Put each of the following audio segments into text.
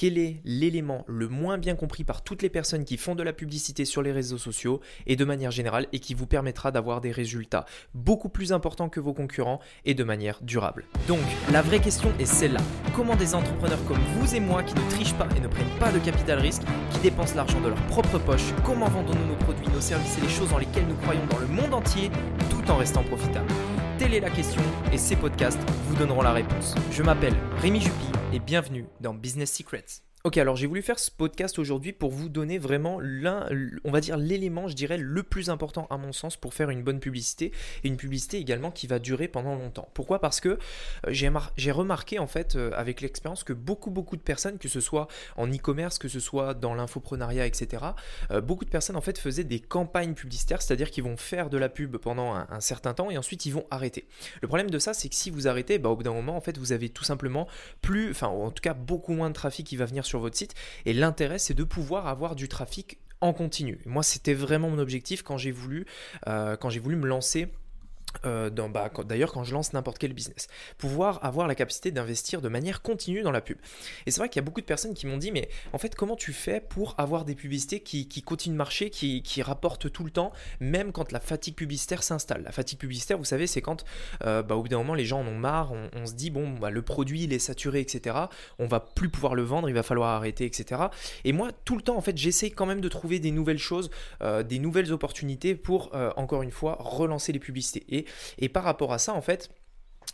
quel est l'élément le moins bien compris par toutes les personnes qui font de la publicité sur les réseaux sociaux et de manière générale et qui vous permettra d'avoir des résultats beaucoup plus importants que vos concurrents et de manière durable? Donc, la vraie question est celle-là. Comment des entrepreneurs comme vous et moi qui ne trichent pas et ne prennent pas de capital risque, qui dépensent l'argent de leur propre poche, comment vendons-nous nos produits, nos services et les choses dans lesquelles nous croyons dans le monde entier tout en restant profitables? Telle est la question et ces podcasts vous donneront la réponse. Je m'appelle Rémi Jupy et bienvenue dans Business Secrets. Ok, alors j'ai voulu faire ce podcast aujourd'hui pour vous donner vraiment l'un, on va dire l'élément, je dirais, le plus important à mon sens pour faire une bonne publicité et une publicité également qui va durer pendant longtemps. Pourquoi? Parce que euh, j'ai remarqué en fait euh, avec l'expérience que beaucoup beaucoup de personnes, que ce soit en e-commerce, que ce soit dans l'infoprenariat, etc., euh, beaucoup de personnes en fait faisaient des campagnes publicitaires, c'est-à-dire qu'ils vont faire de la pub pendant un, certain temps et ensuite ils vont arrêter. Le problème de ça, c'est que si vous arrêtez, bah, au bout d'un moment, en fait, vous avez tout simplement plus, enfin en tout cas beaucoup moins de trafic qui va venir sur votre site. Et l'intérêt, c'est de pouvoir avoir du trafic en continu. Moi, c'était vraiment mon objectif quand j'ai voulu, euh, quand j'ai voulu me lancer euh, bah, D'ailleurs, quand je lance n'importe quel business, pouvoir avoir la capacité d'investir de manière continue dans la pub. Et c'est vrai qu'il y a beaucoup de personnes qui m'ont dit, mais en fait, comment tu fais pour avoir des publicités qui, continuent de marcher, qui, rapportent tout le temps, même quand la fatigue publicitaire s'installe? La fatigue publicitaire, vous savez, c'est quand euh, bah, au bout d'un moment, les gens en ont marre, on, se dit, bon, bah, le produit, il est saturé, etc. On va plus pouvoir le vendre, il va falloir arrêter, etc. Et moi, tout le temps, en fait, j'essaie quand même de trouver des nouvelles choses, euh, des nouvelles opportunités pour, encore une fois, relancer les publicités. Et, par rapport à ça, en fait,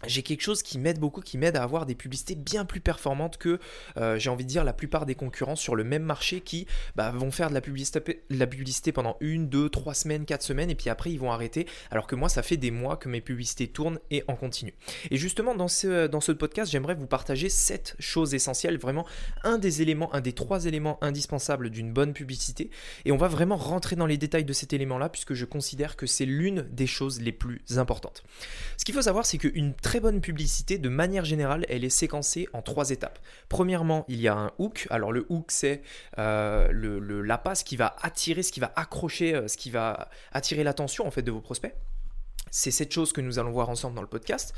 j'ai quelque chose qui m'aide beaucoup, qui m'aide à avoir des publicités bien plus performantes que, euh, j'ai envie de dire, la plupart des concurrents sur le même marché qui bah, vont faire de la, publicité, la publicité pendant une, deux, trois semaines, quatre semaines, et puis après ils vont arrêter, alors que moi ça fait des mois que mes publicités tournent et en continu. Et justement dans ce, dans ce podcast, j'aimerais vous partager sept choses essentielles, vraiment un des éléments, un des trois éléments indispensables d'une bonne publicité, et on va vraiment rentrer dans les détails de cet élément-là, puisque je considère que c'est l'une des choses les plus importantes. Ce qu'il faut savoir, c'est qu'une très bonne publicité, de manière générale, elle est séquencée en trois étapes. Premièrement, il y a un hook. Alors le hook, c'est euh, le, la passe qui va attirer, ce qui va accrocher, euh, ce qui va attirer l'attention en fait de vos prospects. C'est cette chose que nous allons voir ensemble dans le podcast.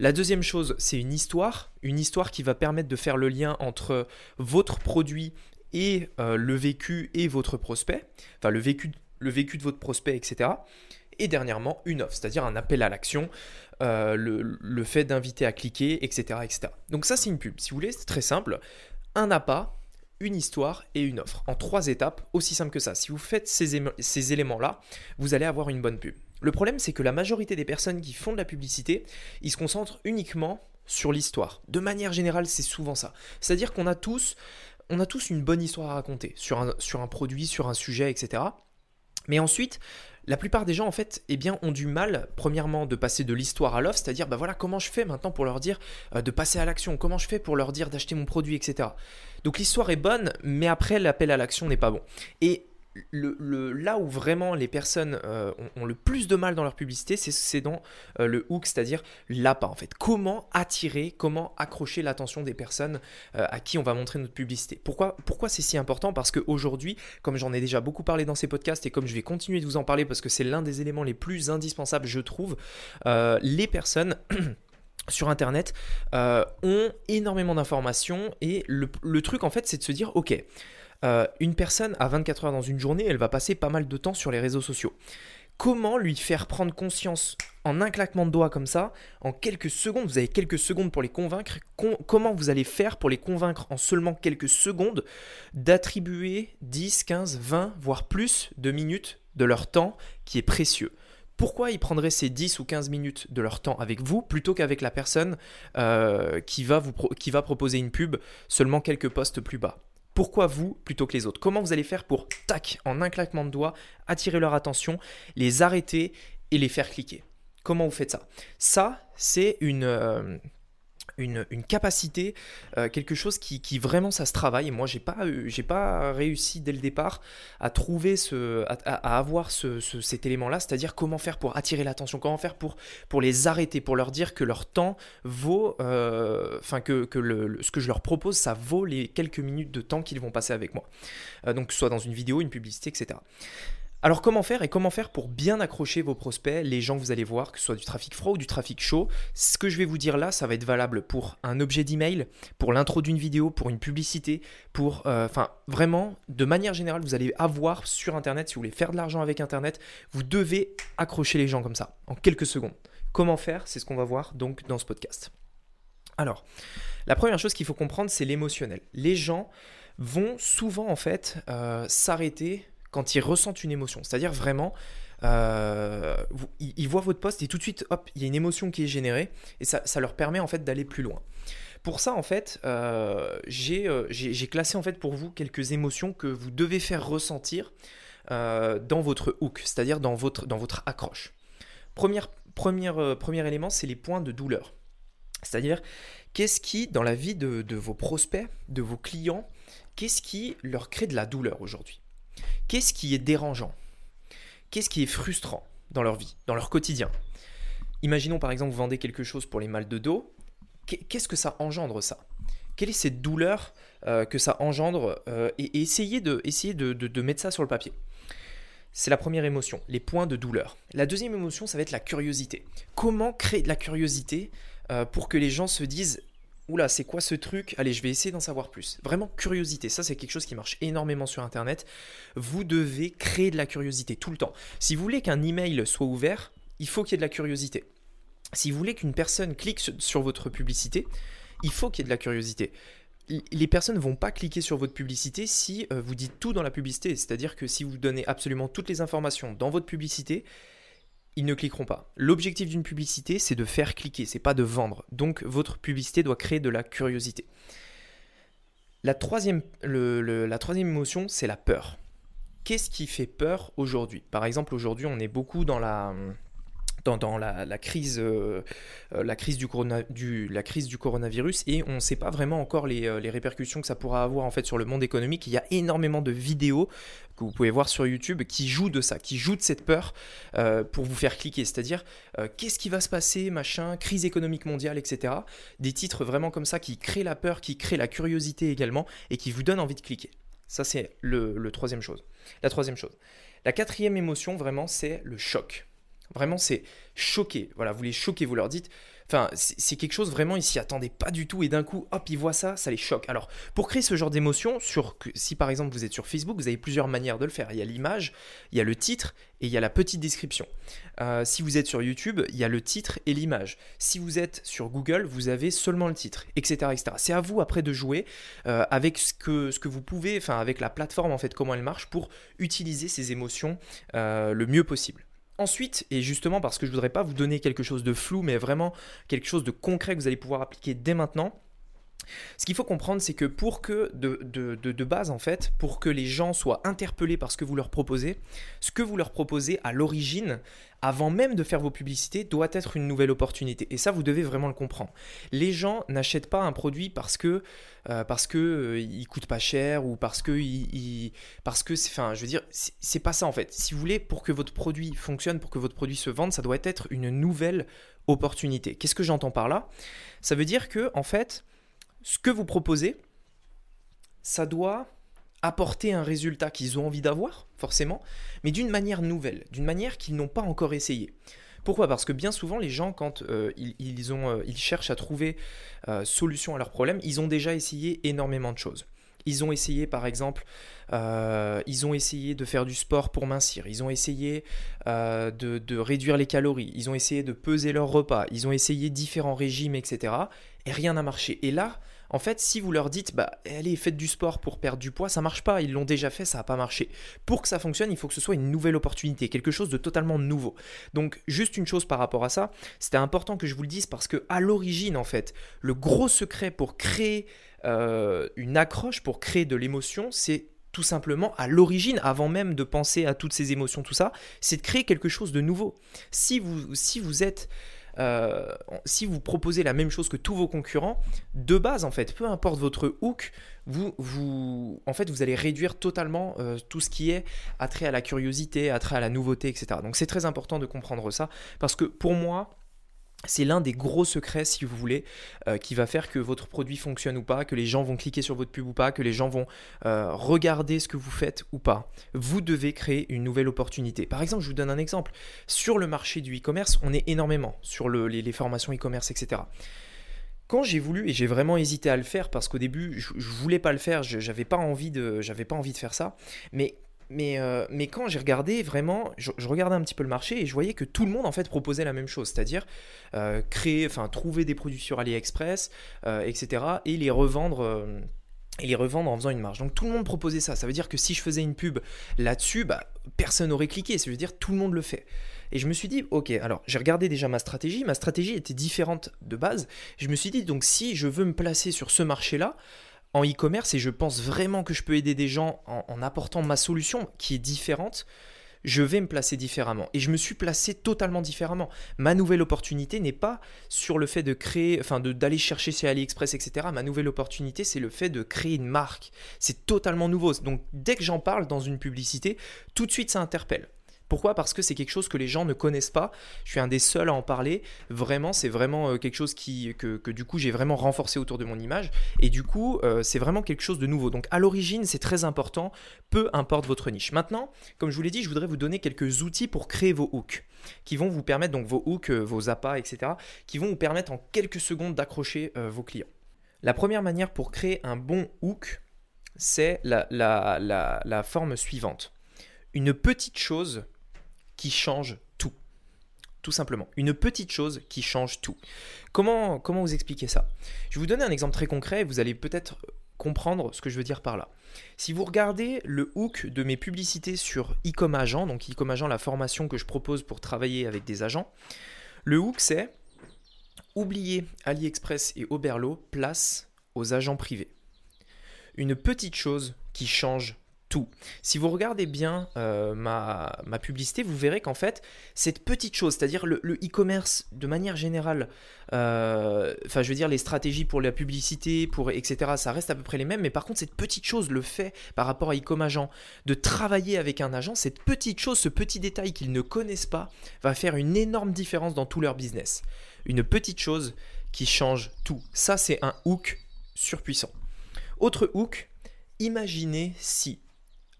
La deuxième chose, c'est une histoire, une histoire qui va permettre de faire le lien entre votre produit et euh, le vécu et votre prospect, enfin le vécu, le vécu de votre prospect, etc. Et dernièrement, une offre, c'est-à-dire un appel à l'action, euh, le, fait d'inviter à cliquer, etc., etc. Donc ça, c'est une pub. Si vous voulez, c'est très simple. Un appât, une histoire et une offre. En trois étapes, aussi simple que ça. Si vous faites ces, éléments-là, vous allez avoir une bonne pub. Le problème, c'est que la majorité des personnes qui font de la publicité, ils se concentrent uniquement sur l'histoire. De manière générale, c'est souvent ça. C'est-à-dire qu'on a tous, on a tous une bonne histoire à raconter sur un, sur un produit, sur un sujet, etc. Mais ensuite, la plupart des gens, en fait, eh bien, ont du mal, premièrement, de passer de l'histoire à l'offre, c'est-à-dire, bah voilà, comment je fais maintenant pour leur dire euh, de passer à l'action, comment je fais pour leur dire d'acheter mon produit, etc. Donc l'histoire est bonne, mais après, l'appel à l'action n'est pas bon. Et là où vraiment les personnes euh, ont, le plus de mal dans leur publicité, c'est dans euh, le hook, c'est-à-dire l'appât en fait. Comment attirer, comment accrocher l'attention des personnes euh, à qui on va montrer notre publicité. Pourquoi, pourquoi c'est si important? Parce qu'aujourd'hui, comme j'en ai déjà beaucoup parlé dans ces podcasts et comme je vais continuer de vous en parler parce que c'est l'un des éléments les plus indispensables, je trouve, les personnes... sur Internet ont énormément d'informations et le, truc en fait c'est de se dire ok euh, une personne à 24 heures dans une journée, elle va passer pas mal de temps sur les réseaux sociaux. Comment lui faire prendre conscience en un claquement de doigts comme ça, en quelques secondes, vous avez quelques secondes pour les convaincre, comment vous allez faire pour les convaincre en seulement quelques secondes d'attribuer 10, 15, 20, voire plus de minutes de leur temps qui est précieux? Pourquoi ils prendraient ces 10 ou 15 minutes de leur temps avec vous plutôt qu'avec la personne euh, qui, va vous qui va proposer une pub seulement quelques postes plus bas? Pourquoi vous plutôt que les autres? Comment vous allez faire pour, tac, en un claquement de doigts, attirer leur attention, les arrêter et les faire cliquer? Comment vous faites ça? Ça, c'est une, euh, une, capacité, euh, quelque chose qui, vraiment ça se travaille. Moi, j'ai pas, j'ai pas réussi dès le départ à trouver ce, à, avoir ce, cet élément-là, c'est-à-dire comment faire pour attirer l'attention, comment faire pour, les arrêter, pour leur dire que leur temps vaut, euh, enfin que, que ce que je leur propose, ça vaut les quelques minutes de temps qu'ils vont passer avec moi. Euh, donc, soit dans une vidéo, une publicité, etc. Alors comment faire et comment faire pour bien accrocher vos prospects, les gens que vous allez voir, que ce soit du trafic froid ou du trafic chaud? Ce que je vais vous dire là, ça va être valable pour un objet d'email, pour l'intro d'une vidéo, pour une publicité, pour... Euh, enfin, vraiment, de manière générale, vous allez avoir sur Internet, si vous voulez faire de l'argent avec Internet, vous devez accrocher les gens comme ça, en quelques secondes. Comment faire? C'est ce qu'on va voir donc dans ce podcast. Alors, la première chose qu'il faut comprendre, c'est l'émotionnel. Les gens vont souvent en fait euh, s'arrêter quand ils ressentent une émotion. C'est-à-dire vraiment, euh, ils, voient votre poste et tout de suite, hop, il y a une émotion qui est générée et ça, leur permet en fait d'aller plus loin. Pour ça, en fait, euh, euh, j'ai classé en fait pour vous quelques émotions que vous devez faire ressentir dans votre hook, c'est-à-dire dans votre, accroche. Première, premier élément, c'est les points de douleur. C'est-à-dire, qu'est-ce qui, dans la vie de vos prospects, de vos clients, qu'est-ce qui leur crée de la douleur aujourd'hui? Qu'est-ce qui est dérangeant? Qu'est-ce qui est frustrant dans leur vie, dans leur quotidien? Imaginons par exemple vous vendez quelque chose pour les mal de dos. Qu'est-ce que ça engendre ça? Quelle est cette douleur euh, que ça engendre euh, et, essayez, de, mettre ça sur le papier. C'est la première émotion, les points de douleur. La deuxième émotion, ça va être la curiosité. Comment créer de la curiosité euh, pour que les gens se disent oula, c'est quoi ce truc? Allez, je vais essayer d'en savoir plus. Vraiment, curiosité, ça c'est quelque chose qui marche énormément sur Internet. Vous devez créer de la curiosité tout le temps. Si vous voulez qu'un email soit ouvert, il faut qu'il y ait de la curiosité. Si vous voulez qu'une personne clique sur votre publicité, il faut qu'il y ait de la curiosité. Les personnes ne vont pas cliquer sur votre publicité si euh, vous dites tout dans la publicité. C'est-à-dire que si vous donnez absolument toutes les informations dans votre publicité, ils ne cliqueront pas. L'objectif d'une publicité, c'est de faire cliquer, c'est pas de vendre. Donc votre publicité doit créer de la curiosité. La troisième, la troisième émotion, c'est la peur. Qu'est-ce qui fait peur aujourd'hui? Par exemple, aujourd'hui, on est beaucoup dans la, dans, la, crise, euh, euh, la, crise du du, la crise du coronavirus et on ne sait pas vraiment encore euh, les, répercussions que ça pourra avoir en fait sur le monde économique. Il y a énormément de vidéos que vous pouvez voir sur YouTube qui jouent de ça, qui jouent de cette peur pour vous faire cliquer. C'est-à-dire qu'est-ce qui va se passer, machin, crise économique mondiale, etc. Des titres vraiment comme ça qui créent la peur, qui créent la curiosité également et qui vous donnent envie de cliquer. Ça c'est le, le troisième chose. La troisième chose. La quatrième émotion vraiment c'est le choc. Vraiment, c'est choqué. Voilà, vous les choquez, vous leur dites. Enfin, c'est quelque chose vraiment, ils s'y attendaient pas du tout et d'un coup, hop, ils voient ça, ça les choque. Alors, pour créer ce genre d'émotion, si par exemple vous êtes sur Facebook, vous avez plusieurs manières de le faire. Il y a l'image, il y a le titre et il y a la petite description. Euh, si vous êtes sur YouTube, il y a le titre et l'image. Si vous êtes sur Google, vous avez seulement le titre, etc. etc. C'est à vous après de jouer euh, avec ce que, ce que vous pouvez, enfin avec la plateforme en fait, comment elle marche pour utiliser ces émotions euh, le mieux possible. Ensuite, et justement parce que je ne voudrais pas vous donner quelque chose de flou, mais vraiment quelque chose de concret que vous allez pouvoir appliquer dès maintenant, ce qu'il faut comprendre, c'est que pour que, de, base en fait, pour que les gens soient interpellés par ce que vous leur proposez, ce que vous leur proposez à l'origine, avant même de faire vos publicités, doit être une nouvelle opportunité. Et ça, vous devez vraiment le comprendre. Les gens n'achètent pas un produit parce que euh, parce euh, coûte pas cher ou parce que je veux dire, c'est pas ça en fait. Si vous voulez, pour que votre produit fonctionne, pour que votre produit se vende, ça doit être une nouvelle opportunité. Qu'est-ce que j'entends par là? Ça veut dire que en fait ce que vous proposez, ça doit apporter un résultat qu'ils ont envie d'avoir, forcément, mais d'une manière nouvelle, d'une manière qu'ils n'ont pas encore essayé. Pourquoi? Parce que bien souvent, les gens, quand euh, euh, ils, cherchent à trouver euh, solution à leurs problèmes, ils ont déjà essayé énormément de choses. Ils ont essayé, par exemple, ils ont essayé de faire du sport pour mincir. Ils ont essayé de, de, réduire les calories. Ils ont essayé de peser leurs repas. Ils ont essayé différents régimes, etc. Et rien n'a marché. Et là, en fait, si vous leur dites, bah, allez, faites du sport pour perdre du poids, ça marche pas. Ils l'ont déjà fait, ça n'a pas marché. Pour que ça fonctionne, il faut que ce soit une nouvelle opportunité, quelque chose de totalement nouveau. Donc, juste une chose par rapport à ça, c'était important que je vous le dise parce que à l'origine, en fait, le gros secret pour créer euh, une accroche, pour créer de l'émotion, c'est tout simplement à l'origine, avant même de penser à toutes ces émotions, tout ça, c'est de créer quelque chose de nouveau. Si vous, êtes euh, si vous proposez la même chose que tous vos concurrents, de base en fait, peu importe votre hook, vous, vous, en fait, vous allez réduire totalement euh, tout ce qui est attrait à la curiosité, attrait à la nouveauté, etc. Donc c'est très important de comprendre ça parce que pour moi, c'est l'un des gros secrets, si vous voulez, euh, qui va faire que votre produit fonctionne ou pas, que les gens vont cliquer sur votre pub ou pas, que les gens vont euh, regarder ce que vous faites ou pas. Vous devez créer une nouvelle opportunité. Par exemple, je vous donne un exemple. Sur le marché du e-commerce, on est énormément sur les, formations e-commerce, etc. Quand j'ai voulu, et j'ai vraiment hésité à le faire parce qu'au début, je, ne voulais pas le faire, j'avais pas pas envie de faire ça, mais mais, euh, mais quand j'ai regardé, vraiment, je, regardais un petit peu le marché et je voyais que tout le monde en fait proposait la même chose, c'est-à-dire euh, créer, enfin trouver des produits sur AliExpress, euh, etc. et les revendre. et les revendre en faisant une marge. Donc tout le monde proposait ça. Ça veut dire que si je faisais une pub là-dessus, bah, personne n'aurait cliqué. Ça veut dire tout le monde le fait. Et je me suis dit, ok, alors j'ai regardé déjà ma stratégie. Ma stratégie était différente de base. Je me suis dit, donc si je veux me placer sur ce marché-là, en e-commerce et je pense vraiment que je peux aider des gens en, apportant ma solution qui est différente, je vais me placer différemment. Et je me suis placé totalement différemment. Ma nouvelle opportunité n'est pas sur le fait de créer, enfin d'aller chercher chez AliExpress, etc. Ma nouvelle opportunité, c'est le fait de créer une marque. C'est totalement nouveau. Donc dès que j'en parle dans une publicité, tout de suite ça interpelle. Pourquoi? Parce que c'est quelque chose que les gens ne connaissent pas. Je suis un des seuls à en parler. Vraiment, c'est vraiment euh, quelque chose que, du coup j'ai vraiment renforcé autour de mon image. Et du coup, euh, c'est vraiment quelque chose de nouveau. Donc à l'origine, c'est très important, peu importe votre niche. Maintenant, comme je vous l'ai dit, je voudrais vous donner quelques outils pour créer vos hooks, qui vont vous permettre, donc vos hooks, euh, vos appâts, etc., qui vont vous permettre en quelques secondes d'accrocher vos clients. La première manière pour créer un bon hook, c'est la forme suivante. Une petite chose qui change tout. Tout simplement. Une petite chose qui change tout. Comment, comment vous expliquer ça? Je vais vous donner un exemple très concret et vous allez peut-être comprendre ce que je veux dire par là. Si vous regardez le hook de mes publicités sur Ecom Agent, donc Ecom Agent, la formation que je propose pour travailler avec des agents, le hook c'est oublier AliExpress et Oberlo, place aux agents privés. Une petite chose qui change tout. Si vous regardez bien euh, ma, publicité, vous verrez qu'en fait, cette petite chose, c'est-à-dire le e-commerce de manière générale, euh, enfin je veux dire les stratégies pour la publicité, pour etc., ça reste à peu près les mêmes, mais par contre cette petite chose, le fait par rapport à e-com agent, de travailler avec un agent, cette petite chose, ce petit détail qu'ils ne connaissent pas, va faire une énorme différence dans tout leur business. Une petite chose qui change tout. Ça c'est un hook surpuissant. Autre hook, imaginez si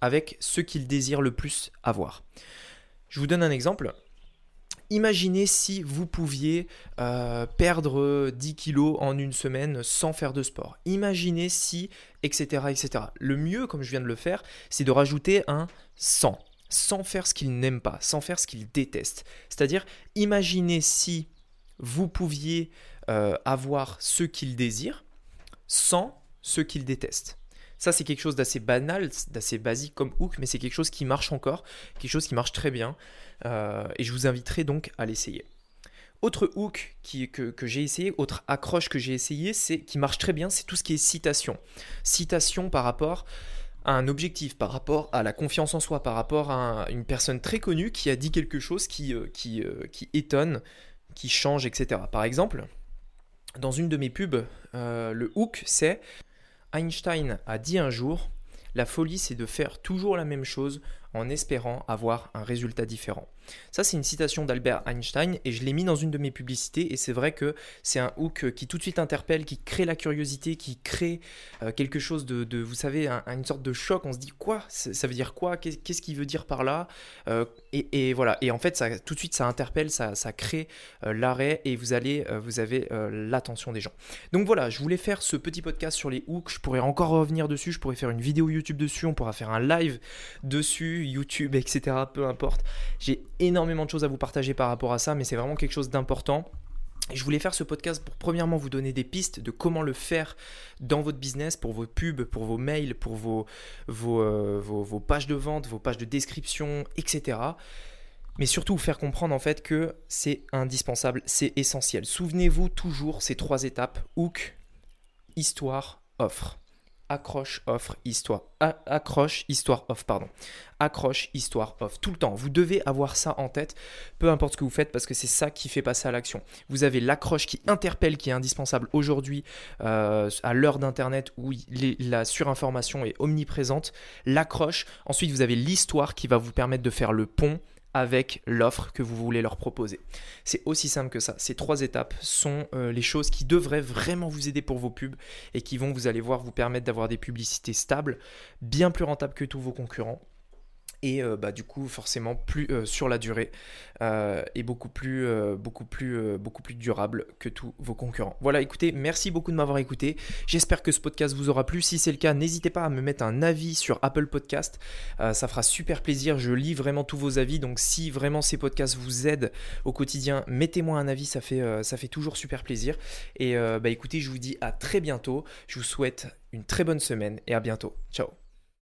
avec ce qu'ils désirent le plus avoir. Je vous donne un exemple. Imaginez si vous pouviez euh, perdre 10 kilos en une semaine sans faire de sport. Imaginez si, etc., etc. Le mieux, comme je viens de le faire, c'est de rajouter un 100, sans faire ce qu'ils n'aiment pas, sans faire ce qu'ils détestent. C'est-à-dire, imaginez si vous pouviez euh, avoir ce qu'ils désirent sans ce qu'ils détestent. Ça, c'est quelque chose d'assez banal, d'assez basique comme hook, mais c'est quelque chose qui marche encore, quelque chose qui marche très bien. Euh, et je vous inviterai donc à l'essayer. Autre hook que, j'ai essayé, autre accroche que j'ai essayé, c'est qui marche très bien, c'est tout ce qui est citation. Citation par rapport à un objectif, par rapport à la confiance en soi, par rapport à une personne très connue qui a dit quelque chose qui, euh, euh, qui étonne, qui change, etc. Par exemple, dans une de mes pubs, le hook c'est Einstein a dit un jour, la folie c'est de faire toujours la même chose en espérant avoir un résultat différent. Ça, c'est une citation d'Albert Einstein et je l'ai mis dans une de mes publicités. Et c'est vrai que c'est un hook qui tout de suite interpelle, qui crée la curiosité, qui crée euh, quelque chose de, vous savez, une sorte de choc. On se dit quoi? Ça veut dire quoi? Qu'est-ce qu'il veut dire par là? Euh, et, voilà. Et en fait, ça, tout de suite, ça interpelle, ça, crée euh, l'arrêt et vous allez, vous avez l'attention des gens. Donc voilà, je voulais faire ce petit podcast sur les hooks. Je pourrais encore revenir dessus. Je pourrais faire une vidéo YouTube dessus. On pourra faire un live dessus, YouTube, etc. Peu importe. J'ai énormément de choses à vous partager par rapport à ça, mais c'est vraiment quelque chose d'important. Je voulais faire ce podcast pour premièrement vous donner des pistes de comment le faire dans votre business, pour vos pubs, pour vos mails, pour vos, vos, euh, pages de vente, vos pages de description, etc. Mais surtout vous faire comprendre en fait que c'est indispensable, c'est essentiel. Souvenez-vous toujours ces trois étapes, hook, histoire, offre accroche, offre, histoire. accroche, histoire, off, pardon. Accroche, histoire, off. Tout le temps. Vous devez avoir ça en tête, peu importe ce que vous faites, parce que c'est ça qui fait passer à l'action. Vous avez l'accroche qui interpelle, qui est indispensable aujourd'hui euh, à l'heure d'Internet où la surinformation est omniprésente. L'accroche. Ensuite, vous avez l'histoire qui va vous permettre de faire le pont avec l'offre que vous voulez leur proposer. C'est aussi simple que ça. Ces trois étapes sont euh, les choses qui devraient vraiment vous aider pour vos pubs et qui vont, vous allez voir, vous permettre d'avoir des publicités stables, bien plus rentables que tous vos concurrents et euh, bah, du coup forcément plus euh, sur la durée euh, et beaucoup plus beaucoup plus beaucoup plus durable que tous vos concurrents. Voilà, écoutez, merci beaucoup de m'avoir écouté. J'espère que ce podcast vous aura plu. Si c'est le cas, n'hésitez pas à me mettre un avis sur Apple Podcast. ça fera super plaisir. Je lis vraiment tous vos avis. Donc si vraiment ces podcasts vous aident au quotidien, mettez-moi un avis. Ça fait ça fait toujours super plaisir. Et bah écoutez, je vous dis à très bientôt. Je vous souhaite une très bonne semaine et à bientôt. Ciao.